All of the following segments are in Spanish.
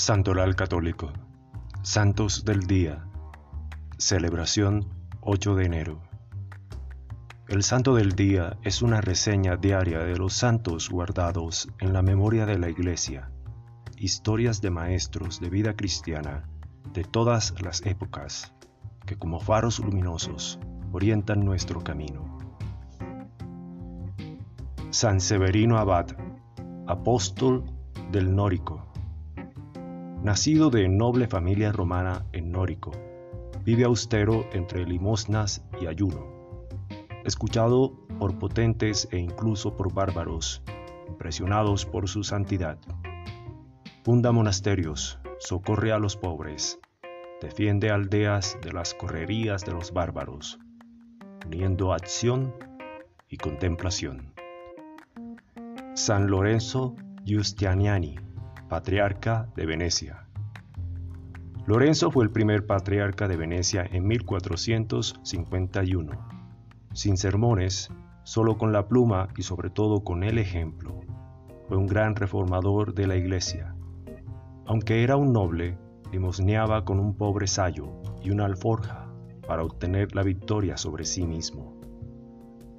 Santoral Católico. Santos del Día. Celebración 8 de enero. El Santo del Día es una reseña diaria de los santos guardados en la memoria de la Iglesia, historias de maestros de vida cristiana de todas las épocas, que como faros luminosos orientan nuestro camino. San Severino Abad, apóstol del Nórico Nacido de noble familia romana en Nórico, vive austero entre limosnas y ayuno. Escuchado por potentes e incluso por bárbaros, impresionados por su santidad. Funda monasterios, socorre a los pobres, defiende aldeas de las correrías de los bárbaros, uniendo acción y contemplación. San Lorenzo Giustiniani patriarca de Venecia. Lorenzo fue el primer patriarca de Venecia en 1451. Sin sermones, solo con la pluma y sobre todo con el ejemplo, fue un gran reformador de la iglesia. Aunque era un noble, limosneaba con un pobre sayo y una alforja para obtener la victoria sobre sí mismo.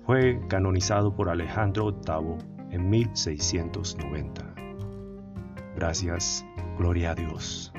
Fue canonizado por Alejandro VIII en 1690. Gracias, gloria a Dios.